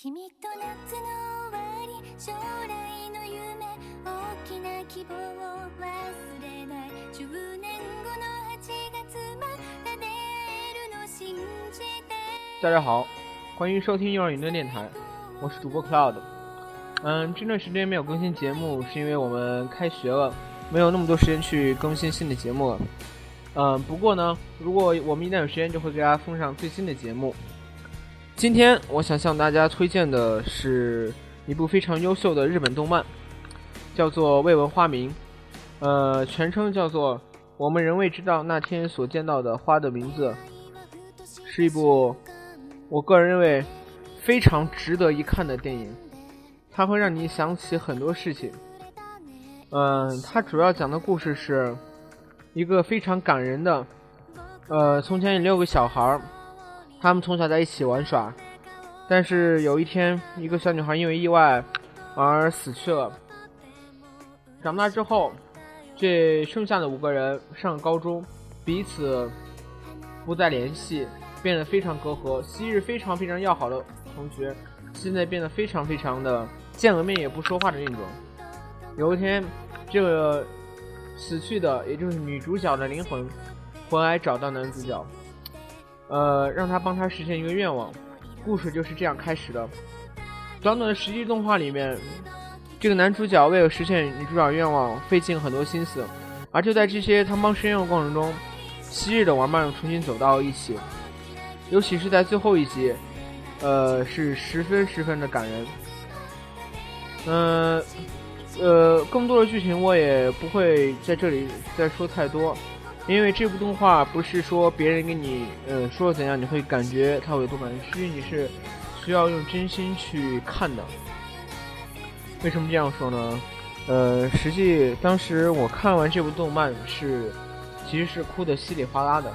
君と夏の終わり将来の夢大きな希望を忘れない10年後の8月また出会えるの信じて大家好，欢迎收听幼儿园的电台，我是主播 Cloud。嗯，这段时间没有更新节目，是因为我们开学了，没有那么多时间去更新新的节目了。嗯，不过呢，如果我们一旦有时间，就会给大家奉上最新的节目。 今天我想向大家推荐的是一部非常优秀的日本动漫，叫做《未闻花名》，呃，全称叫做《我们仍未知道那天所见到的花的名字》，是一部我个人认为非常值得一看的电影，它会让你想起很多事情。嗯，它主要讲的故事是一个非常感人的，呃，从前有六个小孩儿。他们从小在一起玩耍，但是有一天，一个小女孩因为意外而死去了。长大之后，这剩下的五个人上高中，彼此不再联系，变得非常隔阂。昔日非常非常要好的同学，现在变得非常非常的见了面也不说话的那种。有一天，这个死去的，也就是女主角的灵魂，回来找到男主角。呃，让他帮他实现一个愿望，故事就是这样开始的。短短的十集动画里面，这个男主角为了实现女主角愿望，费尽很多心思。而就在这些他帮实现的过程中，昔日的玩伴重新走到了一起。尤其是在最后一集，呃，是十分十分的感人。嗯，呃，更多的剧情我也不会在这里再说太多。因为这部动画不是说别人给你，呃，说怎样你会感觉它有多感人，实你是需要用真心去看的。为什么这样说呢？呃，实际当时我看完这部动漫是，其实是哭的稀里哗啦的。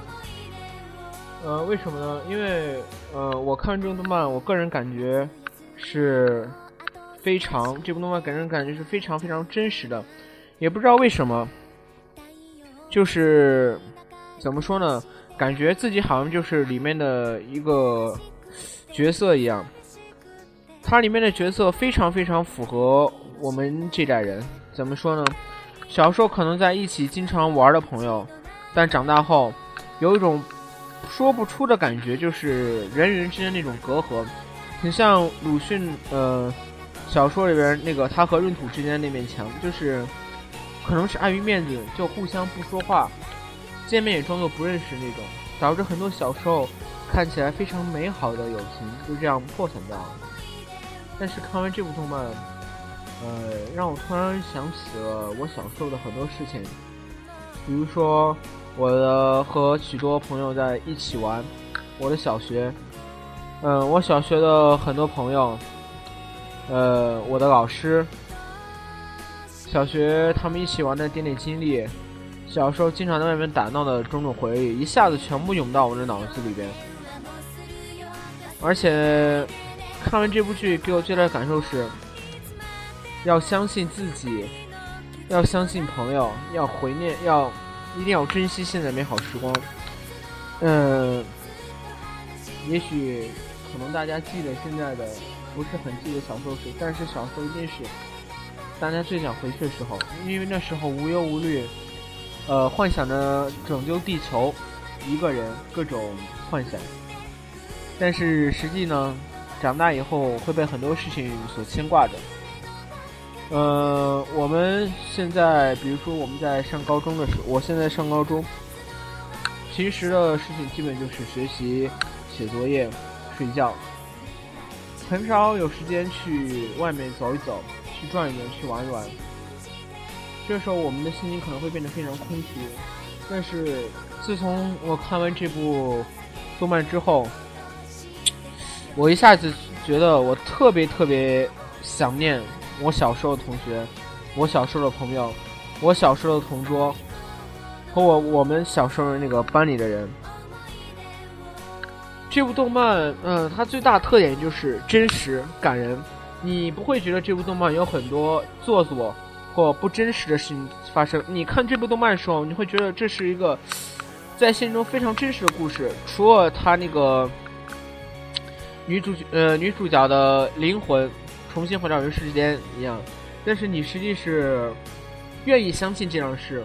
呃，为什么呢？因为呃，我看这部动漫，我个人感觉是非常这部动漫给人感觉是非常非常真实的，也不知道为什么。就是怎么说呢？感觉自己好像就是里面的一个角色一样。它里面的角色非常非常符合我们这代人。怎么说呢？小时候可能在一起经常玩的朋友，但长大后有一种说不出的感觉，就是人与人之间那种隔阂，很像鲁迅呃小说里边那个他和闰土之间那面墙，就是。可能是碍于面子，就互相不说话，见面也装作不认识那种，导致很多小时候看起来非常美好的友情就这样破产掉了。但是看完这部动漫，呃，让我突然想起了我小时候的很多事情，比如说我的和许多朋友在一起玩，我的小学，嗯，我小学的很多朋友，呃，我的老师。小学他们一起玩的点点经历，小时候经常在外面打闹的种种回忆，一下子全部涌到我的脑子里边。而且看完这部剧，给我最大的感受是：要相信自己，要相信朋友，要怀念，要一定要珍惜现在美好时光。嗯，也许可能大家记得现在的不是很记得小时候事，但是小时候一定是。大家最想回去的时候，因为那时候无忧无虑，呃，幻想着拯救地球，一个人各种幻想。但是实际呢，长大以后会被很多事情所牵挂着。呃，我们现在，比如说我们在上高中的时候，我现在上高中，平时的事情基本就是学习、写作业、睡觉，很少有时间去外面走一走。去转一转，去玩一玩。这时候我们的心情可能会变得非常空虚。但是自从我看完这部动漫之后，我一下子觉得我特别特别想念我小时候的同学，我小时候的朋友，我小时候的同桌，和我我们小时候那个班里的人。这部动漫，嗯，它最大特点就是真实感人。你不会觉得这部动漫有很多做作或不真实的事情发生。你看这部动漫的时候，你会觉得这是一个 在现实中非常真实的故事。除了他那个女主角呃女主角的灵魂重新回到人世间一样，但是你实际是愿意相信这样的事，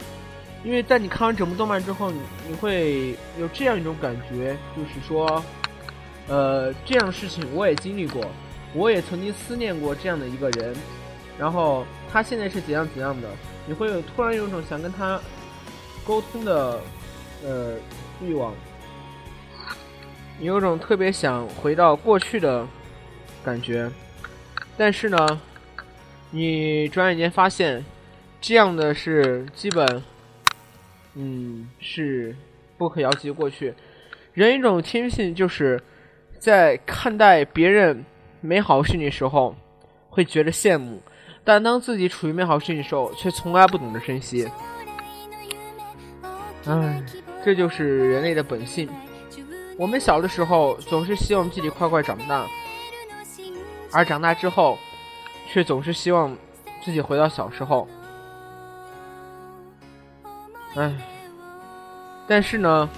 因为在你看完整部动漫之后，你你会有这样一种感觉，就是说，呃，这样的事情我也经历过，我也曾经思念过这样的一个人，然后他现在是怎样怎样的，你会有突然有一种想跟他沟通的呃欲望。你有种特别想回到过去的感觉，但是呢，你转眼间发现，这样的是基本，嗯，是不可遥及过去。人一种天性就是在看待别人美好事情的时候会觉得羡慕，但当自己处于美好事情的时候，却从来不懂得珍惜。唉，这就是人类的本性。我们小的时候总是希望自己快快长大，而长大之后，却总是希望自己回到小时候。唉，但是呢，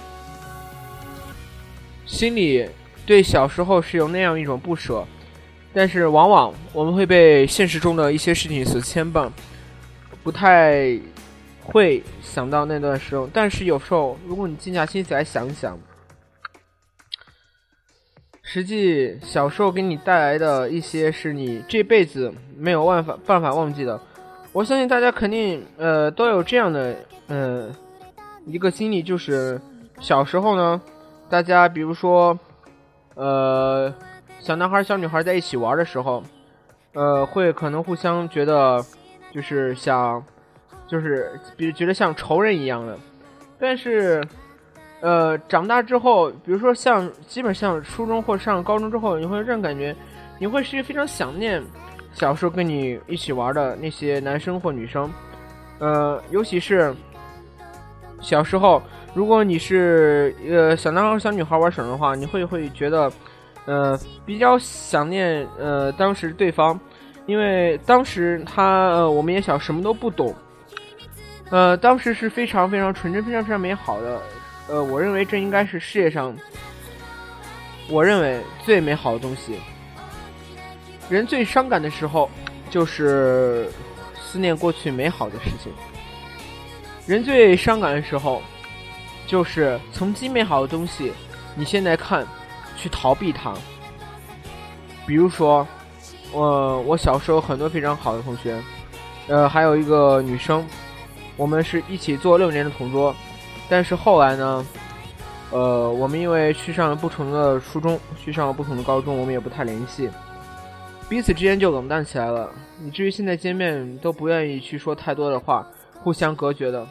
心里对小时候是有那样一种不舍，但是往往我们会被现实中的一些事情所牵绊，不太会想到那段时候。但是有时候，如果你静下心来想一想。实际小时候给你带来的一些是你这辈子没有办法办法忘记的。我相信大家肯定呃都有这样的。呃一个经历，就是小时候呢，大家比如说呃小男孩小女孩在一起玩的时候，呃会可能互相觉得就是想就是比如觉得像仇人一样的，但是。呃，长大之后，比如说像基本像初中或上高中之后，你会这样感觉，你会是非常想念小时候跟你一起玩的那些男生或女生。呃，尤其是小时候，如果你是呃小男孩小女孩玩绳的话，你会会觉得呃比较想念呃当时对方，因为当时他呃我们也小，什么都不懂，呃当时是非常非常纯真、非常非常美好的。呃，我认为这应该是世界上，我认为最美好的东西。人最伤感的时候，就是思念过去美好的事情。人最伤感的时候，就是曾经美好的东西，你现在看，去逃避它。比如说，我我小时候很多非常好的同学，呃，还有一个女生，我们是一起做六年的同桌。但是后来呢，呃，我们因为去上了不同的初中，去上了不同的高中，我们也不太联系，彼此之间就冷淡起来了，以至于现在见面都不愿意去说太多的话，互相隔绝的。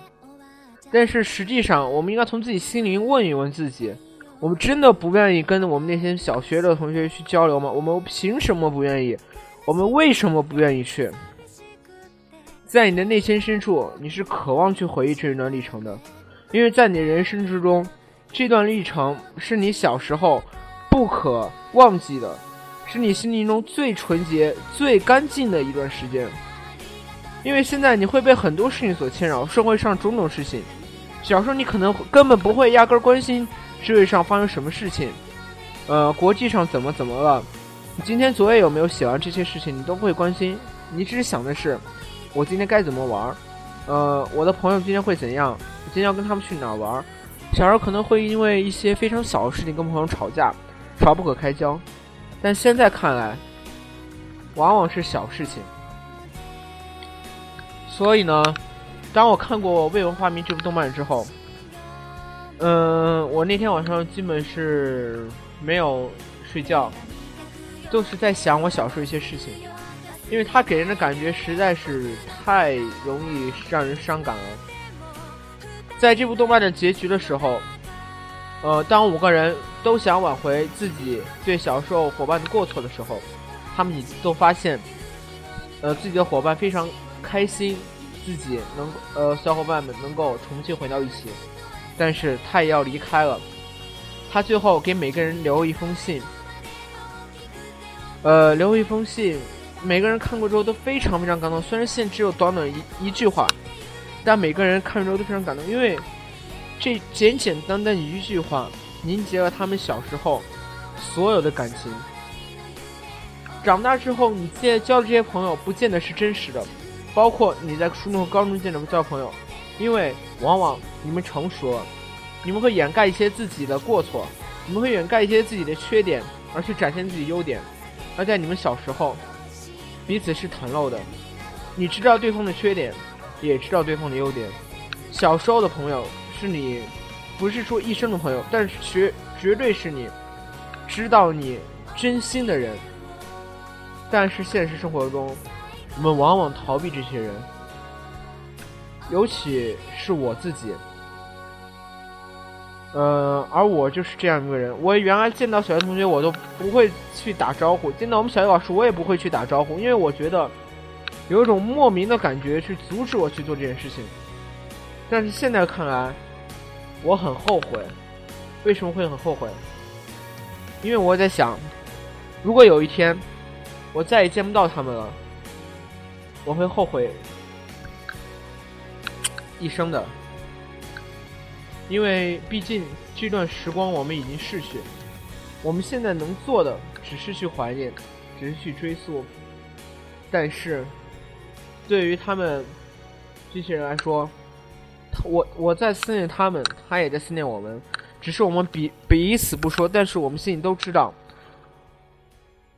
但是实际上，我们应该从自己心灵问一问自己：我们真的不愿意跟我们那些小学的同学去交流吗？我们凭什么不愿意？我们为什么不愿意去？在你的内心深处，你是渴望去回忆这一段历程的。因为在你人生之中，这段历程是你小时候不可忘记的，是你心灵中最纯洁、最干净的一段时间。因为现在你会被很多事情所牵扰，社会上种种事情，小时候你可能根本不会压根关心社会上发生什么事情，呃，国际上怎么怎么了，你今天作业有没有写完，这些事情你都会关心，你只是想的是，我今天该怎么玩，呃，我的朋友今天会怎样。今天要跟他们去哪儿玩？小时候可能会因为一些非常小的事情跟朋友吵架，吵不可开交。但现在看来，往往是小事情。所以呢，当我看过《未闻花名》这部动漫之后，嗯，我那天晚上基本是没有睡觉，都是在想我小时候一些事情，因为他给人的感觉实在是太容易让人伤感了。在这部动漫的结局的时候，呃，当五个人都想挽回自己对小时候伙伴的过错的时候，他们都发现，呃，自己的伙伴非常开心，自己能呃小伙伴们能够重新回到一起，但是他也要离开了。他最后给每个人留一封信，呃，留一封信，每个人看过之后都非常非常感动。虽然信只有短短一一句话。但每个人看完之后都非常感动，因为这简简单单一句话凝结了他们小时候所有的感情，长大之后，你现在交的这些朋友，不见得是真实的，包括你在初中和高中见的交朋友，因为往往你们成熟了，你们会掩盖一些自己的过错，你们会掩盖一些自己的缺点，而去展现自己优点。而在你们小时候，彼此是袒露的，你知道对方的缺点，也知道对方的优点。小时候的朋友是你，不是说一生的朋友，但是绝绝对是你知道你真心的人。但是现实生活中，我们往往逃避这些人，尤其是我自己。呃，而我就是这样一个人。我原来见到小学同学，我都不会去打招呼；见到我们小学老师，我也不会去打招呼，因为我觉得有一种莫名的感觉去阻止我去做这件事情。但是现在看来，我很后悔。为什么会很后悔？因为我在想，如果有一天我再也见不到他们了，我会后悔一生的。因为毕竟这段时光我们已经逝去，我们现在能做的只是去怀念，只是去追溯。但是，对于他们这些人来说，我我在思念他们，他也在思念我们，只是我们彼彼此不说，但是我们心里都知道，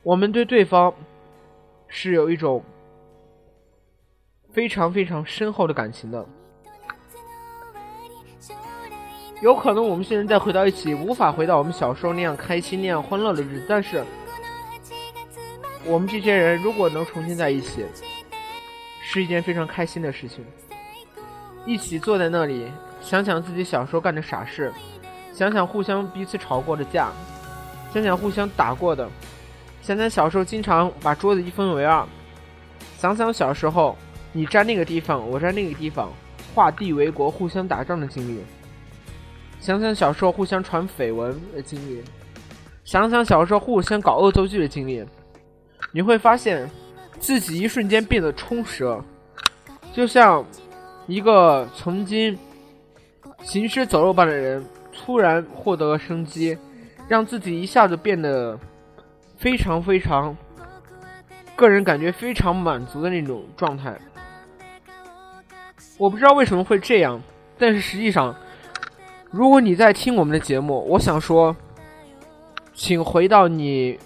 我们对对方是有一种非常非常深厚的感情的。有可能我们现在再回到一起，无法回到我们小时候那样开心、那样欢乐的日子。但是，我们这些人如果能重新在一起，是一件非常开心的事情。一起坐在那里，想想自己小时候干的傻事，想想互相彼此吵过的架，想想互相打过的，想想小时候经常把桌子一分为二，想想小时候你站那个地方，我站那个地方，画地为国、互相打仗的经历。想想小时候互相传绯闻的经历，想想小时候互相搞恶作剧的经历，你会发现自己一瞬间变得充实了，就像一个曾经行尸走肉般的人突然获得了生机，让自己一下子变得非常非常，个人感觉非常满足的那种状态。我不知道为什么会这样，但是实际上。如果你在听我们的节目，我想说，请回到你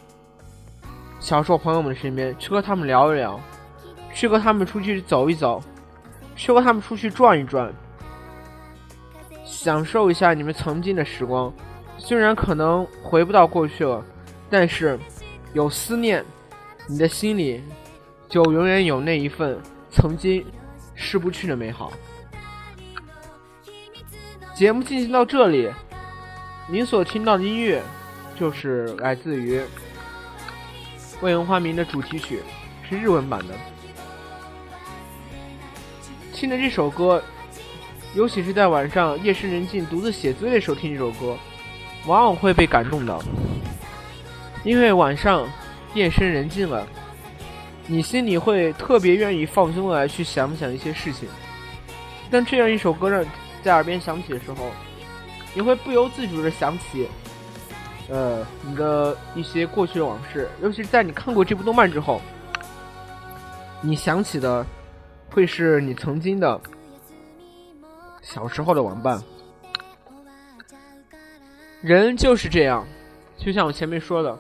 小时候朋友们的身边，去和他们聊一聊，去和他们出去走一走，去和他们出去转一转，享受一下你们曾经的时光。虽然可能回不到过去了，但是有思念，你的心里就永远有那一份曾经失不去的美好。节目进行到这里，您所听到的音乐就是来自于《未闻花名》的主题曲，是日文版的。听着这首歌，尤其是在晚上夜深人静独自写作业的时候听这首歌，往往会被感动到。因为晚上夜深人静了，你心里会特别愿意放松来去想想一些事情。但这样一首歌让。在耳边响起的时候，你会不由自主的想起，呃，你的一些过去的往事。尤其是在你看过这部动漫之后，你想起的会是你曾经的小时候的玩伴。人就是这样，就像我前面说的，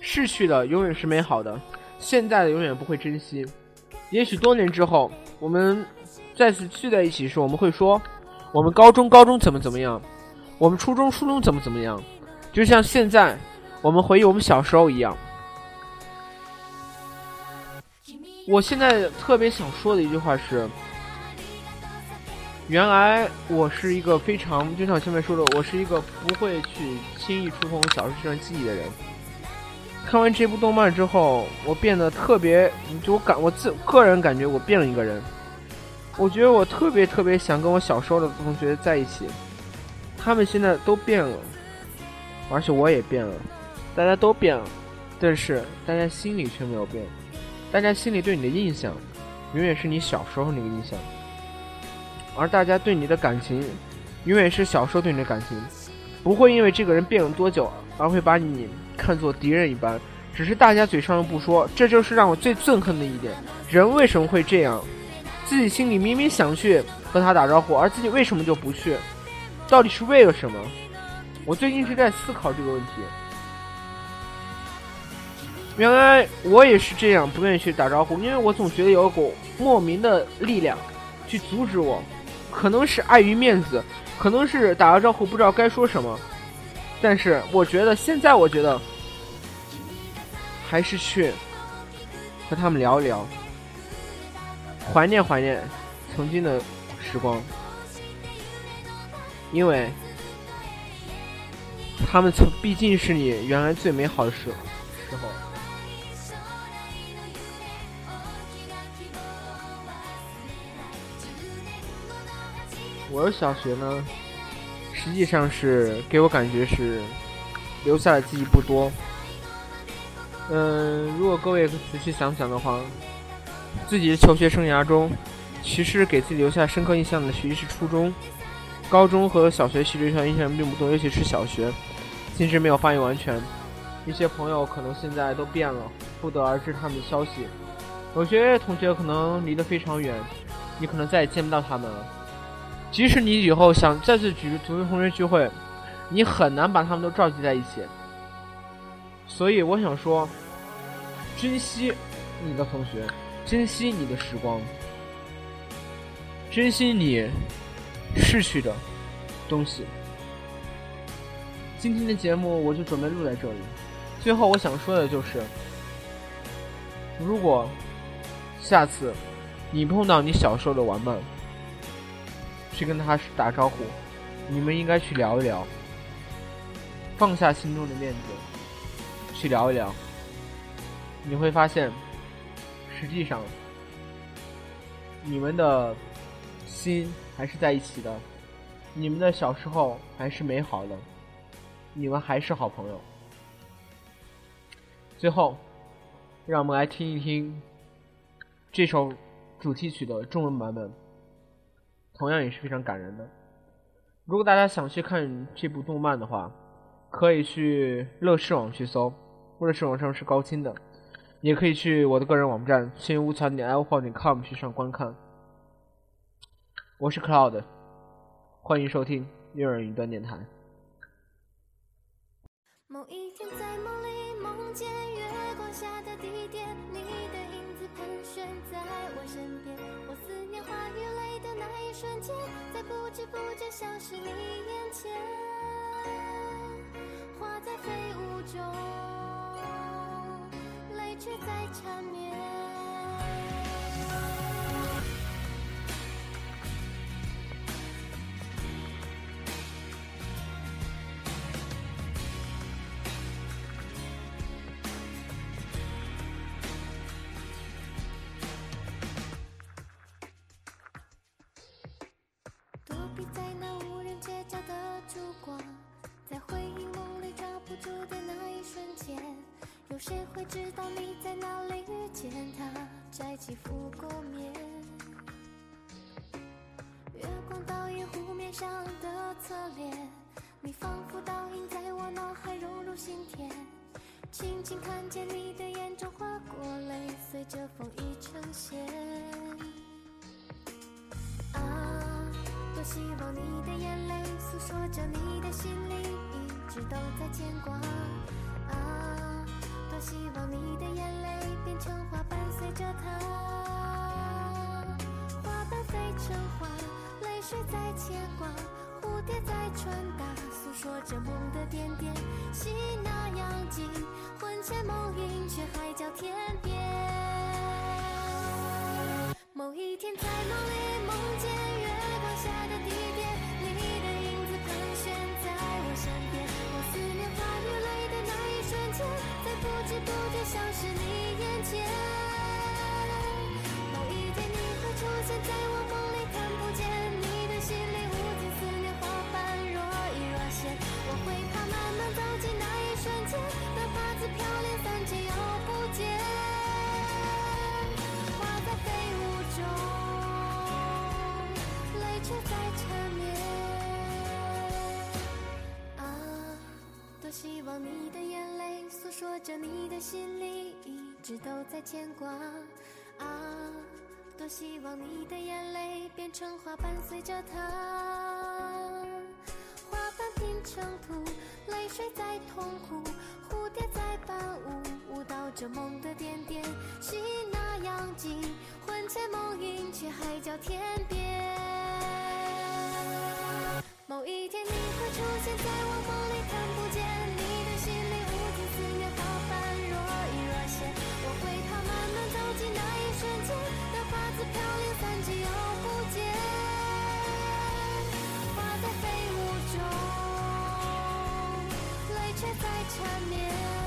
逝去的永远是美好的，现在的永远不会珍惜。也许多年之后，我们再次聚在一起时，我们会说。我们高中高中怎么怎么样？我们初中初中怎么怎么样？就像现在，我们回忆我们小时候一样。我现在特别想说的一句话是：原来我是一个非常，就像前面说的，我是一个不会去轻易触碰小时候这段记忆的人。看完这部动漫之后，我变得特别，就我感我自个人感觉我变了一个人。我觉得我特别特别想跟我小时候的同学在一起，他们现在都变了，而且我也变了，大家都变了，但是大家心里却没有变，大家心里对你的印象，永远是你小时候那个印象，而大家对你的感情，永远是小时候对你的感情，不会因为这个人变了多久而会把你看作敌人一般，只是大家嘴上不说，这就是让我最憎恨的一点。人为什么会这样？自己心里明明想去和他打招呼，而自己为什么就不去？到底是为了什么？我最近是在思考这个问题。原来我也是这样，不愿意去打招呼，因为我总觉得有一股莫名的力量去阻止我，可能是碍于面子，可能是打个招呼不知道该说什么。但是我觉得现在，我觉得还是去和他们聊一聊，怀念怀念曾经的时光，因为他们曾毕竟是你原来最美好的时时候。我的小学呢，实际上是给我感觉是留下的记忆不多。嗯，如果各位仔细想想的话，自己的求学生涯中，其实给自己留下深刻印象的，学习是初中、高中和小学，其实留下印象并不多，尤其是小学，心智没有发育完全。一些朋友可能现在都变了，不得而知他们的消息。有些同学可能离得非常远，你可能再也见不到他们了。即使你以后想再次举组织同学聚会，你很难把他们都召集在一起。所以我想说，珍惜你的同学，珍惜你的时光，珍惜你逝去的东西。今天的节目我就准备录在这里。最后我想说的就是，如果下次你碰到你小时候的玩伴，去跟他打招呼，你们应该去聊一聊，放下心中的面子，去聊一聊，你会发现，实际上，你们的心还是在一起的，你们的小时候还是美好的，你们还是好朋友。最后，让我们来听一听这首主题曲的中文版本。同样也是非常感人的。如果大家想去看这部动漫的话，可以去乐视网去搜，乐视网上是高清的，也可以去我的个人网站千无残点 l 号点 com 去上观看。我是 Cloud，欢迎收听悦耳云端电台。某一天在梦里梦见月光下的地点，你的影子盘旋在我身边，我思念化雨泪的那一瞬间，在不知不觉消失你眼前，花在飞舞中，躲避在那无人街角的烛光，在回忆梦里抓不住的那一瞬间，有谁会知道你？上的侧脸，你仿佛倒映在我脑海，融入心田。轻轻看见你的眼中划过泪，随着风一成线。啊，多希望你的眼泪诉说着你的心里，一直都在牵挂。啊，多希望你的眼泪变成花，伴随着它。花瓣飞成花，水在牵挂，蝴蝶在传达，诉说着梦的点点。戏那样近，魂牵梦萦，却海角天边。某一天在梦里梦见月光下的地点，你的影子盘旋在我身边，我思念化雨泪的那一瞬间。在不知不觉消失你眼前，某一天你会出现在我你的眼泪诉说着你的心里，一直都在牵挂啊，多希望你的眼泪变成花，伴随着他。花瓣拼成图，泪水在痛苦，蝴蝶在伴舞，舞蹈着梦的点点，心那样近，魂牵梦萦却海角天边。某一天你会出现在我梦里，看不见。自飘零散尽又不见，花在飞舞中，泪却在缠绵。